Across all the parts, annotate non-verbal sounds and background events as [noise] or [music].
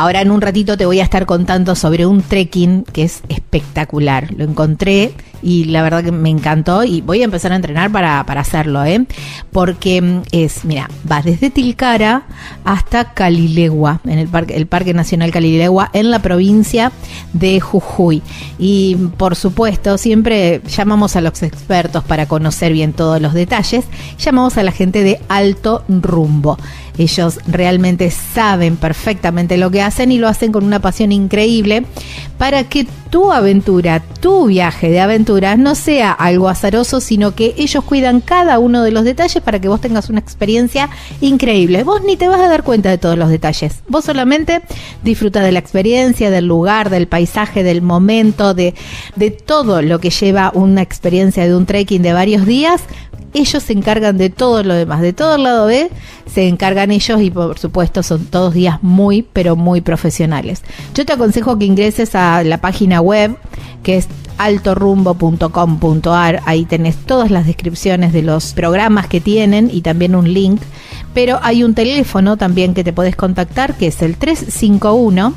Ahora en un ratito te voy a estar contando sobre un trekking que es espectacular. Lo encontré y la verdad que me encantó y voy a empezar a entrenar para, hacerlo, ¿eh? Porque mm, es, mira, vas desde Tilcara hasta Calilegua, en el parque, el Parque Nacional Calilegua, en la provincia de Jujuy. Y por supuesto, siempre llamamos a los expertos para conocer bien todos los detalles, llamamos a la gente de Alto Rumbo. Ellos realmente saben perfectamente lo que hacen y lo hacen con una pasión increíble para que tu aventura, tu viaje de no sea algo azaroso, sino que ellos cuidan cada uno de los detalles para que vos tengas una experiencia increíble. Vos ni te vas a dar cuenta de todos los detalles. Vos solamente disfruta de la experiencia, del lugar, del paisaje, del momento, de, de todo lo que lleva una experiencia de un trekking de varios días ellos se encargan de todo lo demás, de todo el lado B se encargan ellos y por supuesto son todos días muy, pero muy profesionales. Yo te aconsejo que ingreses a la página web que es altorumbo.com.ar, ahí tenés todas las descripciones de los programas que tienen y también un link, pero hay un teléfono también que te puedes contactar que es el 351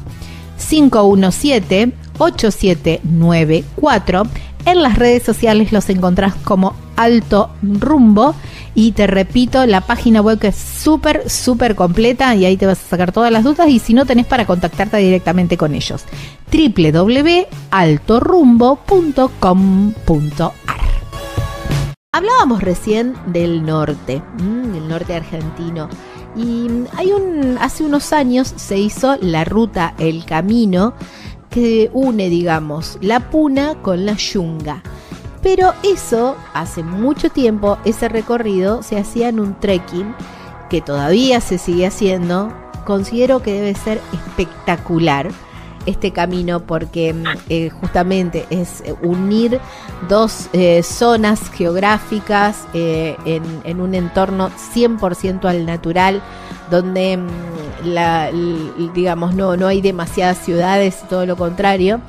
517 8794 en las redes sociales los encontrás como Alto Rumbo. Y te repito, la página web que es súper, súper completa y ahí te vas a sacar todas las dudas y si no tenés para contactarte directamente con ellos. www.altorumbo.com.ar Hablábamos recién del norte, del norte argentino. Y hay un, hace unos años se hizo la ruta El Camino que une, digamos, la puna con la yunga. Pero eso, hace mucho tiempo, ese recorrido se hacía en un trekking que todavía se sigue haciendo. Considero que debe ser espectacular este camino porque mm, eh, justamente es unir dos eh, zonas geográficas eh, en, un entorno 100% al natural donde mm, la, digamos no, no hay demasiadas ciudades, todo lo contrario.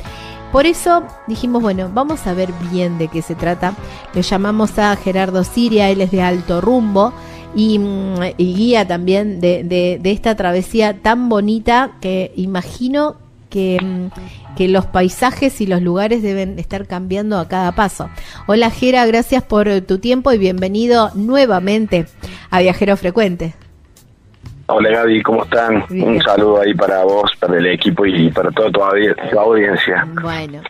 Por eso dijimos, bueno, vamos a ver bien de qué se trata. Le llamamos a Gerardo Siria, él es de Alto Rumbo y, mm, guía también de, de, esta travesía tan bonita que imagino que, mm, que, los paisajes y los lugares deben estar cambiando a cada paso. Hola Gera, gracias por tu tiempo y bienvenido nuevamente a Viajero Frecuente. Hola Gaby, ¿cómo están? Un saludo ahí para vos, para el equipo y para toda tu, audiencia. Bueno,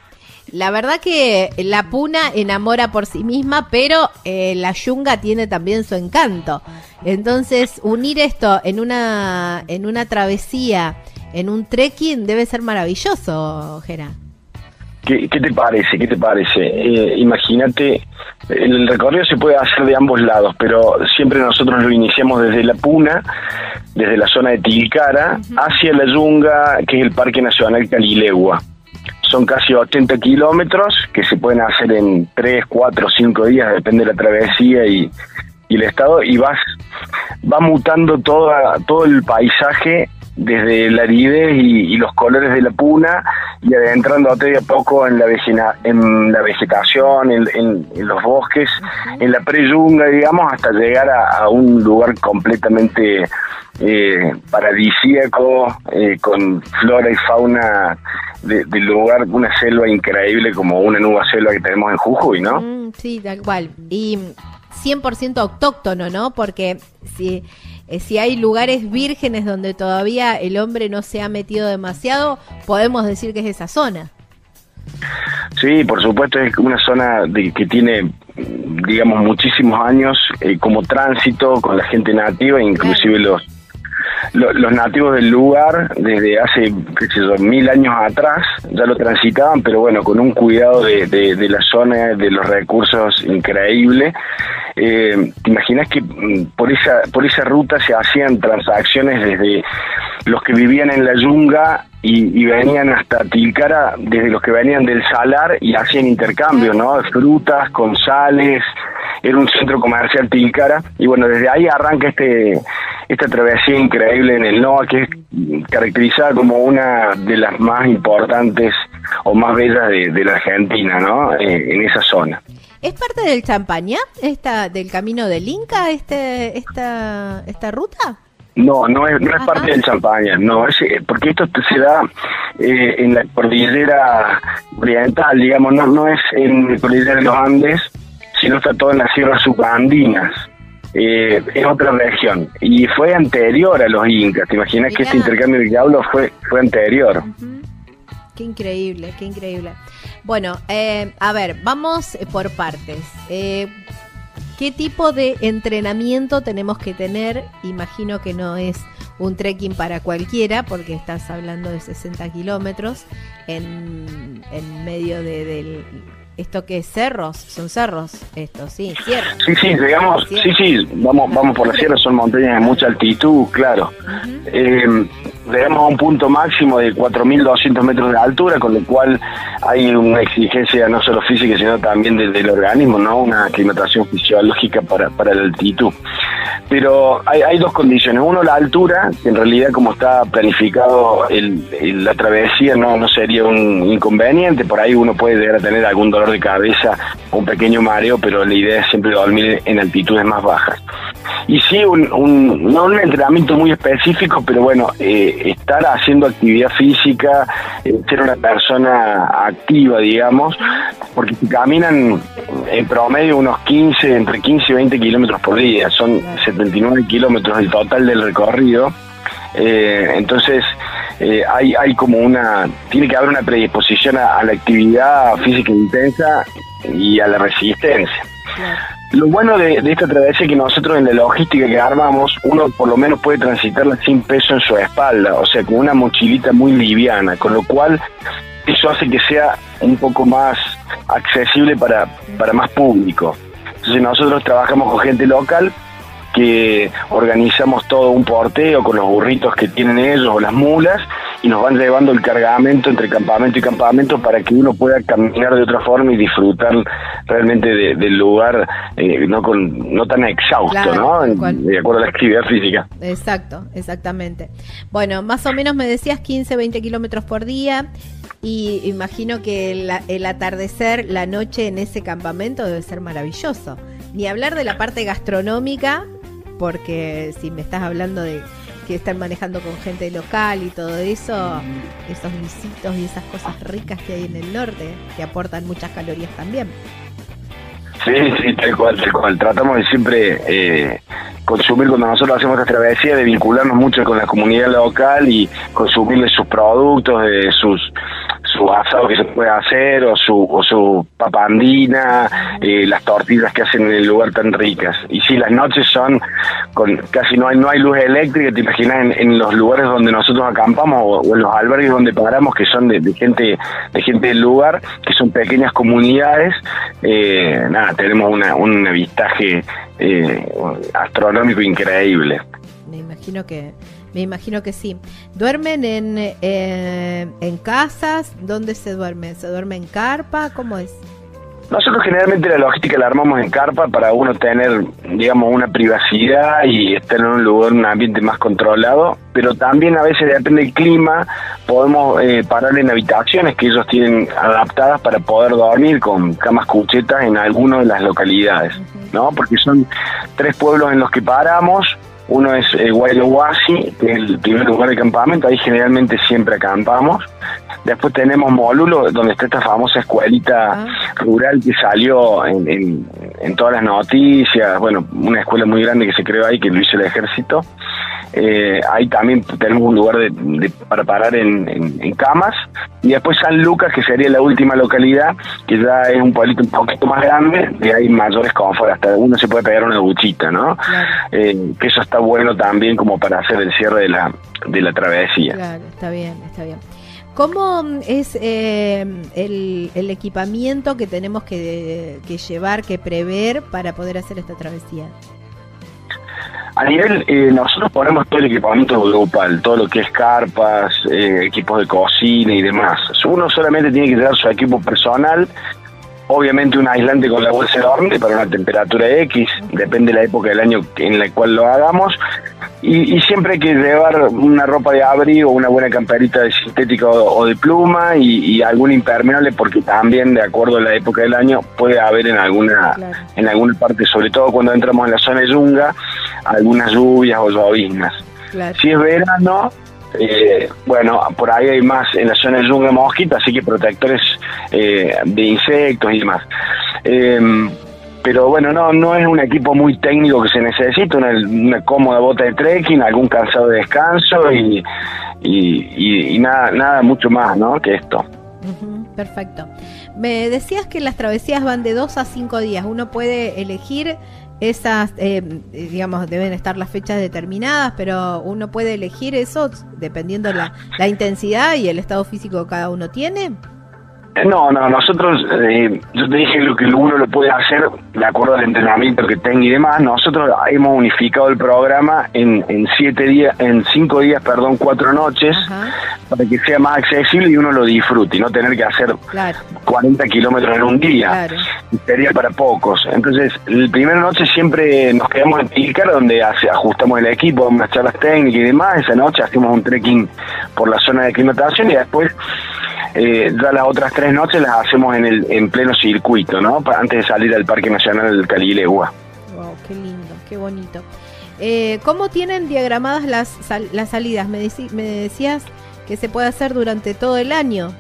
la verdad que la puna enamora por sí misma, pero eh, la yunga tiene también su encanto. Entonces, unir esto en una, en una travesía, en un trekking, debe ser maravilloso, Gera. ¿Qué, te parece? ¿Qué te parece? Eh, imagínate, el recorrido se puede hacer de ambos lados, pero siempre nosotros lo iniciamos desde la Puna, desde la zona de Tilcara, hacia la Yunga, que es el Parque Nacional Calilegua. Son casi 80 kilómetros que se pueden hacer en 3, 4, 5 días, depende de la travesía y, y el estado, y vas va mutando toda, todo el paisaje desde la aridez y, los colores de la puna y adentrándote de a poco en la, en la vegetación, en, los bosques, en la preyunga, digamos, hasta llegar a, un lugar completamente eh, paradisíaco, eh, con flora y fauna del lugar, una selva increíble como una nueva selva que tenemos en Jujuy, ¿no? Mm, sí, tal cual. Y 100% autóctono, ¿no? Porque si eh, si hay lugares vírgenes donde todavía el hombre no se ha metido demasiado, podemos decir que es esa zona. Sí, por supuesto, es una zona de, que tiene, digamos, muchísimos años eh, como tránsito con la gente nativa, inclusive los, los, nativos del lugar, desde hace, qué sé yo, mil años atrás, ya lo transitaban, pero bueno, con un cuidado de, de, de la zona, de los recursos increíble Eh, ¿Te imaginas que mm, por esa, por esa ruta se hacían transacciones desde los que vivían en la yunga y, venían hasta Tilcara, desde los que venían del salar y hacían intercambio, ¿no? Frutas con sales, era un centro comercial Tilcara, y bueno, desde ahí arranca este esta travesía increíble en el NOA, que es caracterizada como una de las más importantes o más bellas de, la Argentina, ¿no? Eh, en esa zona. ¿Es parte del Champaña, esta, del camino del Inca, este, esta, esta ruta? No, no es, no es parte del Champaña, no, es, eh, porque esto se da eh, en la cordillera oriental, digamos, no, no es en la cordillera de los Andes, sino está todo en las sierras subandinas. Eh, es otra región y fue anterior a los incas. ¿Te imaginas que este intercambio de diablo fue, fue anterior? Qué increíble, qué increíble. Bueno, eh, a ver, vamos por partes. Eh, ¿Qué tipo de entrenamiento tenemos que tener? Imagino que no es un trekking para cualquiera, porque estás hablando de 60 kilómetros en, en medio de, del ¿Esto qué es? ¿Cerros? ¿Son cerros estos? Sí, sierras. Sí, sí, digamos, sí, sí, vamos, vamos por la sierra, son montañas de mucha altitud, claro. eh, llegamos a un punto máximo de 4.200 metros de altura, con lo cual hay una exigencia no solo física, sino también del, organismo, ¿no? Una aclimatación fisiológica para, para la altitud. Pero hay, dos condiciones. Uno, la altura, que en realidad como está planificado el, la travesía no, no sería un inconveniente. Por ahí uno puede llegar a tener algún dolor de cabeza un pequeño mareo, pero la idea es siempre dormir en altitudes más bajas. Y sí, un, un, no un entrenamiento muy específico, pero bueno, eh, estar haciendo actividad física, eh, ser una persona activa, digamos, porque caminan en promedio unos 15, entre 15 y 20 kilómetros por día, son 79 kilómetros el total del recorrido. Eh, entonces, hay, hay como una, tiene que haber una predisposición a, la actividad física intensa y a la resistencia. Lo bueno de, esta travesía es que nosotros en la logística que armamos, uno por lo menos puede transitarla sin peso en su espalda, o sea, con una mochilita muy liviana, con lo cual eso hace que sea un poco más accesible para, para más público. Entonces nosotros trabajamos con gente local que organizamos todo un porteo con los burritos que tienen ellos o las mulas y nos van llevando el cargamento entre campamento y campamento para que uno pueda caminar de otra forma y disfrutar realmente del lugar eh, no con no tan exhausto, ¿no? De acuerdo a la actividad física. Exacto, exactamente. Bueno, más o menos me decías 15, 20 kilómetros por día y imagino que el atardecer, la noche en ese campamento debe ser maravilloso. Ni hablar de la parte gastronómica porque si me estás hablando de que están manejando con gente local y todo eso, esos visitos y esas cosas ricas que hay en el norte, que aportan muchas calorías también. Sí, sí, tal cual, tal cual. Tratamos de siempre eh, consumir cuando nosotros hacemos esta travesía, de vincularnos mucho con la comunidad local y consumirle sus productos, de sus su asado que se puede hacer o su, o su papandina, eh, las tortillas que hacen en el lugar tan ricas. Y si las noches son con casi no hay no hay luz eléctrica, te imaginas en, los lugares donde nosotros acampamos o, en los albergues donde paramos que son de, gente de gente del lugar, que son pequeñas comunidades, eh, nada, tenemos una, un avistaje eh, astronómico increíble. Imagino que me imagino que sí. ¿Duermen en, eh, en casas? ¿Dónde se duerme? ¿Se duerme en carpa? ¿Cómo es? Nosotros generalmente la logística la armamos en carpa para uno tener, digamos, una privacidad y estar en un lugar, un ambiente más controlado, pero también a veces depende del clima, podemos eh, parar en habitaciones que ellos tienen adaptadas para poder dormir con camas cuchetas en alguna de las localidades, ¿no? Porque son tres pueblos en los que paramos, uno es eh, que es el primer lugar de campamento, ahí generalmente siempre acampamos. Después tenemos Molulo, donde está esta famosa escuelita ah. rural que salió en, en, todas las noticias, bueno, una escuela muy grande que se creó ahí, que lo hizo el ejército. Eh, ahí también tenemos un lugar de, para parar en, en, camas. Y después San Lucas, que sería la última localidad, que ya es un pueblito un poquito más grande, y hay mayores confort, hasta uno se puede pegar una buchita, ¿no? Eh, que eso está bueno también como para hacer el cierre de la, de la travesía. Claro, está bien, está bien. ¿Cómo es eh, el, el, equipamiento que tenemos que, que, llevar, que prever para poder hacer esta travesía? A nivel, eh, nosotros ponemos todo el equipamiento grupal, todo lo que es carpas, eh, equipos de cocina y demás. Uno solamente tiene que llevar su equipo personal, obviamente un aislante con la bolsa de dormir para una temperatura X, depende de la época del año en la cual lo hagamos, y, siempre hay que llevar una ropa de abrigo, una buena camperita de sintética o, de pluma y, algún impermeable porque también de acuerdo a la época del año puede haber en alguna en alguna parte, sobre todo cuando entramos en la zona de yunga, algunas lluvias o lloviznas. Si es verano, eh, bueno, por ahí hay más en la zona de yunga mosquita, así que protectores eh, de insectos y demás. Eh, pero bueno, no no es un equipo muy técnico que se necesita, una, cómoda bota de trekking, algún cansado de descanso y, y, nada, nada mucho más ¿no? que esto. perfecto. Me decías que las travesías van de dos a cinco días. Uno puede elegir esas, eh, digamos, deben estar las fechas determinadas, pero uno puede elegir eso dependiendo la, la intensidad y el estado físico que cada uno tiene. No, no, nosotros, eh, yo te dije lo que uno lo puede hacer de acuerdo al entrenamiento que tenga y demás. Nosotros hemos unificado el programa en, en siete días, en cinco días, perdón, cuatro noches, para que sea más accesible y uno lo disfrute y no tener que hacer 40 kilómetros en un día. Sería para pocos. Entonces, la primera noche siempre nos quedamos en Tilcar, donde ajustamos el equipo, unas charlas técnicas y demás. Esa noche hacemos un trekking por la zona de aclimatación y después eh, ya las otras tres noches las hacemos en el en pleno circuito, ¿no? Antes de salir al Parque Nacional del Calilegua. Wow, qué lindo, qué bonito. Eh, ¿Cómo tienen diagramadas las, las salidas? Me, me decías que se puede hacer durante todo el año.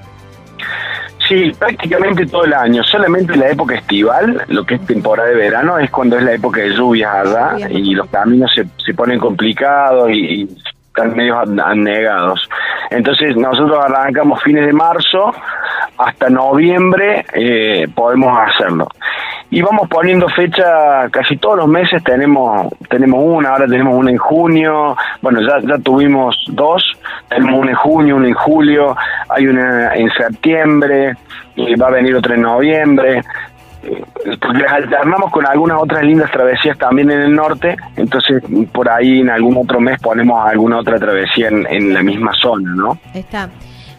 Sí, prácticamente todo el año. Solamente la época estival, lo que es temporada de verano, es cuando es la época de lluvias allá y los caminos se, se ponen complicados y, y están medio anegados. Entonces nosotros arrancamos fines de marzo hasta noviembre eh, podemos hacerlo. Y vamos poniendo fecha casi todos los meses tenemos tenemos una, ahora tenemos una en junio, bueno ya, ya tuvimos dos, tenemos una en junio, una en julio, hay una en septiembre, y va a venir otra en noviembre, porque las alternamos con algunas otras lindas travesías también en el norte, entonces por ahí en algún otro mes ponemos alguna otra travesía en, la misma zona, ¿no? Está.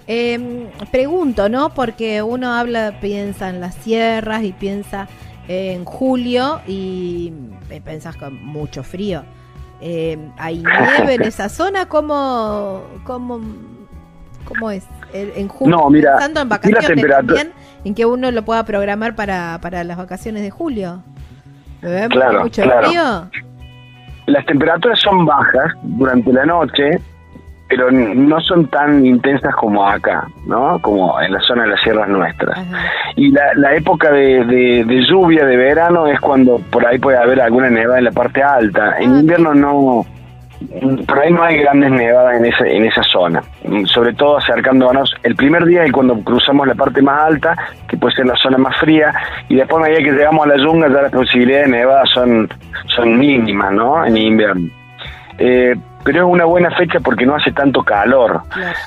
Eh, pregunto, ¿no? Porque uno habla, piensa en las sierras y piensa en julio y pensás con mucho frío. Eh, ¿Hay [laughs] nieve en esa zona? ¿Cómo, cómo, cómo es? En julio, no, mira, en vacaciones también en que uno lo pueda programar para, para las vacaciones de julio. Claro, mucho frío? Las temperaturas son bajas durante la noche, pero no son tan intensas como acá, ¿no? Como en la zona de las sierras nuestras. Y la, la época de, de, lluvia, de verano, es cuando por ahí puede haber alguna nevada en la parte alta. En ah, invierno no por ahí no hay grandes nevadas en, ese, en esa zona, sobre todo acercándonos el primer día y cuando cruzamos la parte más alta, que puede ser la zona más fría, y después a medida que llegamos a la yunga ya las posibilidades de nevada son, son mínimas, ¿no? En invierno. Eh, pero es una buena fecha porque no hace tanto calor,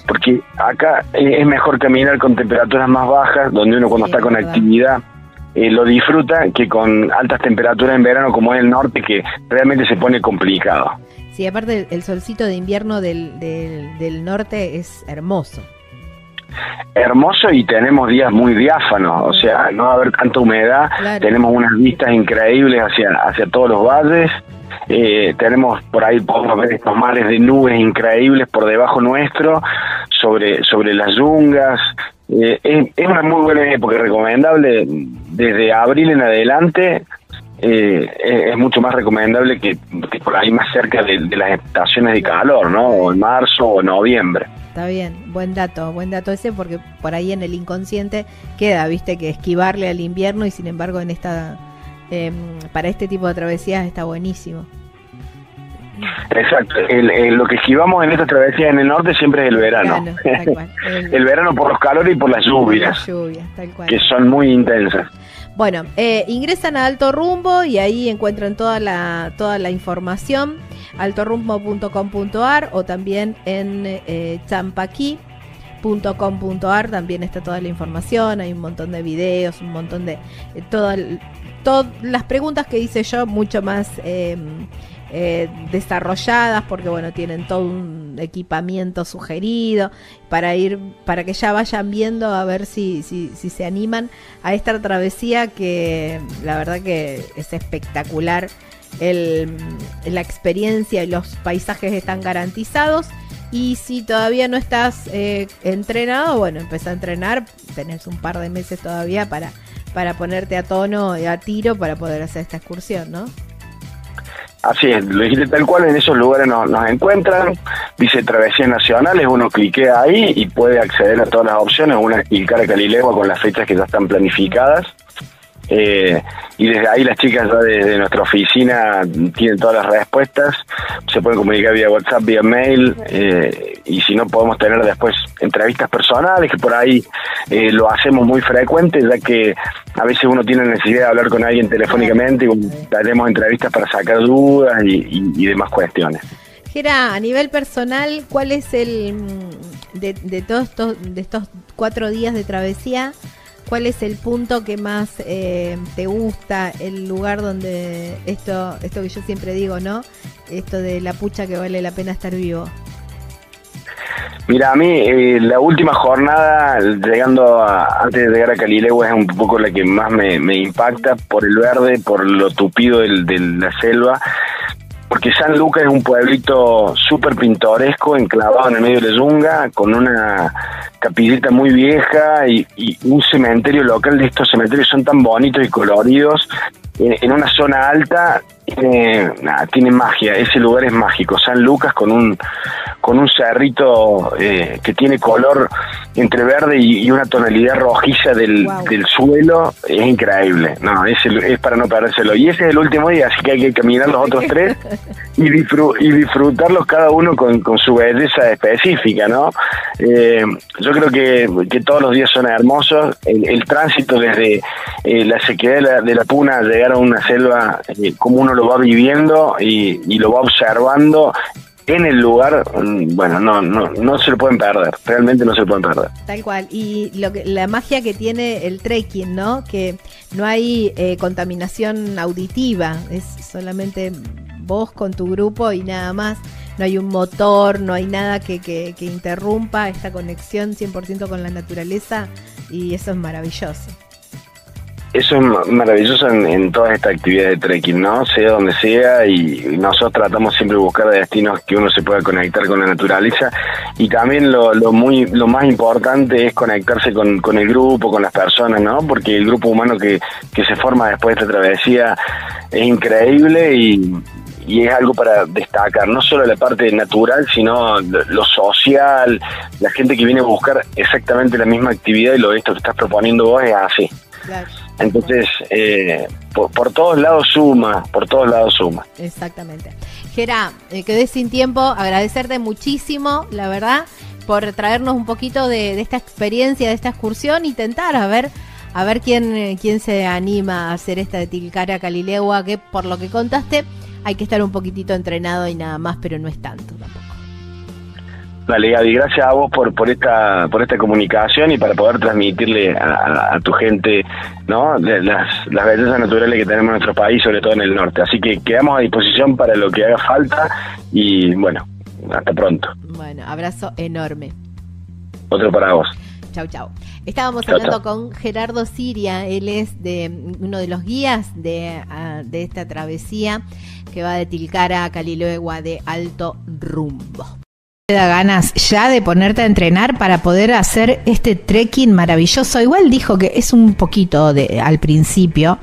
porque acá es mejor caminar con temperaturas más bajas, donde uno cuando está con actividad eh, lo disfruta, que con altas temperaturas en verano como es el norte, que realmente se pone complicado. Sí, aparte el solcito de invierno del, del, norte es hermoso. Hermoso y tenemos días muy diáfanos, o sea, no va a haber tanta humedad, tenemos unas vistas increíbles hacia, hacia todos los valles, eh, tenemos por ahí, podemos ver estos mares de nubes increíbles por debajo nuestro, sobre, sobre las yungas, eh, es, es, una muy buena época, recomendable desde abril en adelante, eh, es, mucho más recomendable que, por ahí más cerca de, las estaciones de calor, ¿no? O en marzo o noviembre. Está bien, buen dato, buen dato ese porque por ahí en el inconsciente queda, viste, que esquivarle al invierno y sin embargo en esta, em, para este tipo de travesías está buenísimo. Exacto, lo que esquivamos en esta travesía en el norte siempre es el verano. [laughs] El, verano por los calores y por las lluvias, que son muy intensas. Bueno, eh, ingresan a Alto Rumbo y ahí encuentran toda la, toda la información, altorumbo.com.ar o también en eh, también está toda la información, hay un montón de videos, un montón de todas las preguntas que hice yo, mucho más em, eh, desarrolladas, porque bueno, tienen todo un equipamiento sugerido para ir, para que ya vayan viendo a ver si, si, si se animan a esta travesía que la verdad que es espectacular. El, la experiencia y los paisajes están garantizados y si todavía no estás eh, entrenado, bueno, empieza a entrenar, tenés un par de meses todavía para, para ponerte a tono y a tiro para poder hacer esta excursión, ¿no? Así es, lo dijiste tal cual, en esos lugares nos, encuentran, dice Travesías Nacionales, uno cliquea ahí y puede acceder a todas las opciones, una clicar a Calilegua con las fechas que ya están planificadas eh, y desde ahí las chicas ya desde nuestra oficina tienen todas las respuestas, se pueden comunicar vía WhatsApp, vía mail, eh, y si no podemos tener después entrevistas personales, que por ahí eh, lo hacemos muy frecuente, ya que a veces uno tiene necesidad de hablar con alguien telefónicamente y daremos entrevistas para sacar dudas y, demás cuestiones. Gera, a nivel personal, ¿cuál es el mm, de, de todos estos, de estos cuatro días de travesía? ¿Cuál es el punto que más eh, te gusta? El lugar donde esto, esto que yo siempre digo, ¿no? Esto de la pucha que vale la pena estar vivo. Mira, a mí eh, la última jornada, llegando antes de llegar a Calilegua, es un poco la que más me, impacta por el verde, por lo tupido de la selva porque San Lucas es un pueblito súper pintoresco, enclavado en el medio de la yunga, con una capillita muy vieja y, un cementerio local. Estos cementerios son tan bonitos y coloridos, en, una zona alta, tiene, tiene magia, ese lugar es mágico, San Lucas con un con un cerrito eh, que tiene color entre verde y, una tonalidad rojiza del, del, suelo, es increíble. No, es, es para no perdérselo. Y ese es el último día, así que hay que caminar los otros tres y, y disfrutarlos cada uno con, con su belleza específica, ¿no? Eh, yo creo que, que, todos los días son hermosos. El, tránsito desde eh, la sequedad de la, de la, puna a llegar a una selva, como uno lo va viviendo y, y lo va observando en el lugar, mm, bueno, no, no, no se lo pueden perder, realmente no se lo pueden perder. Tal cual, y lo que, la magia que tiene el trekking, ¿no? Que no hay eh, contaminación auditiva, es solamente vos con tu grupo y nada más. No hay un motor, no hay nada que, que, que interrumpa esta conexión 100% con la naturaleza y eso es maravilloso eso es maravilloso en, todas estas actividades de trekking, ¿no? Sea donde sea y nosotros tratamos siempre de buscar destinos que uno se pueda conectar con la naturaleza y también lo, lo muy lo más importante es conectarse con, con el grupo, con las personas, ¿no? Porque el grupo humano que, que se forma después de esta travesía es increíble y, y es algo para destacar, no solo la parte natural, sino lo social, la gente que viene a buscar exactamente la misma actividad y lo esto que estás proponiendo vos es así. Entonces, eh, por, todos lados suma, por todos lados suma. Exactamente. Gera, eh, quedé sin tiempo, agradecerte muchísimo, la verdad, por traernos un poquito de, esta experiencia, de esta excursión, intentar a ver a ver quién, eh, quién se anima a hacer esta de Tilcara Calilegua, que por lo que contaste hay que estar un poquitito entrenado y nada más, pero no es tanto. Dale, Gaby, gracias a vos por, por esta por esta comunicación y para poder transmitirle a, tu gente no las, las bellezas naturales que tenemos en nuestro país, sobre todo en el norte. Así que quedamos a disposición para lo que haga falta y bueno, hasta pronto. Bueno, abrazo enorme. Otro para vos. Chau, chau. Estábamos hablando con Gerardo Siria, él es de uno de los guías de, ah, de esta travesía que va de Tilcara a Caliloegua de alto rumbo da ganas ya de ponerte a entrenar para poder hacer este trekking maravilloso. Igual dijo que es un poquito de al principio,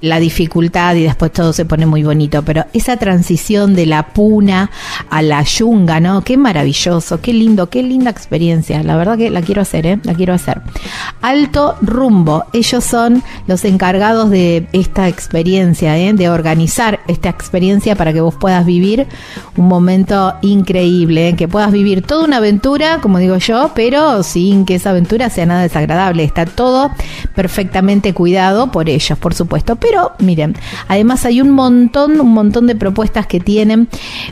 la dificultad y después todo se pone muy bonito, pero esa transición de la puna a la yunga, ¿no? Qué maravilloso, qué lindo, qué linda experiencia. La verdad que la quiero hacer, ¿eh? La quiero hacer. Alto Rumbo, ellos son los encargados de esta experiencia, ¿eh? De organizar esta experiencia para que vos puedas vivir un momento increíble, ¿eh? que puedas vivir toda una aventura, como digo yo, pero sin que esa aventura sea nada desagradable. Está todo perfectamente cuidado por ellos, por supuesto Pero miren, además hay un montón, un montón de propuestas que tienen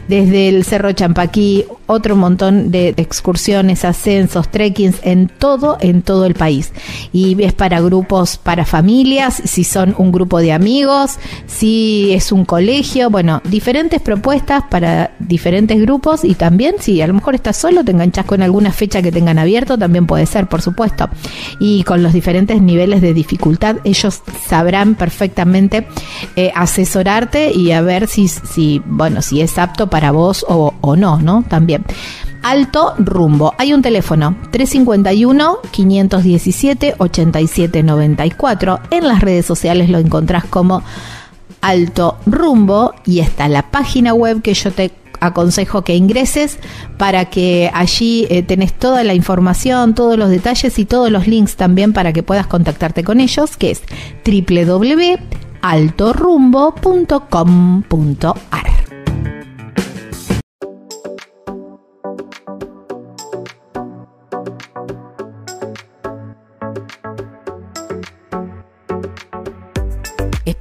desde el Cerro Champaquí, otro montón de excursiones, ascensos, trekkings en todo, en todo el país. Y es para grupos, para familias, si son un grupo de amigos, si es un colegio, bueno, diferentes propuestas para diferentes grupos y también si a lo mejor estás solo, te enganchas con alguna fecha que tengan abierto, también puede ser, por supuesto. Y con los diferentes niveles de dificultad, ellos sabrán perfectamente eh, asesorarte y a ver si, si, bueno, si es apto para vos o, o no, ¿no? También. Alto Rumbo. Hay un teléfono 351-517-8794. En las redes sociales lo encontrás como Alto Rumbo y está la página web que yo te aconsejo que ingreses para que allí eh, tenés toda la información, todos los detalles y todos los links también para que puedas contactarte con ellos, que es www.altorumbo.com.ar.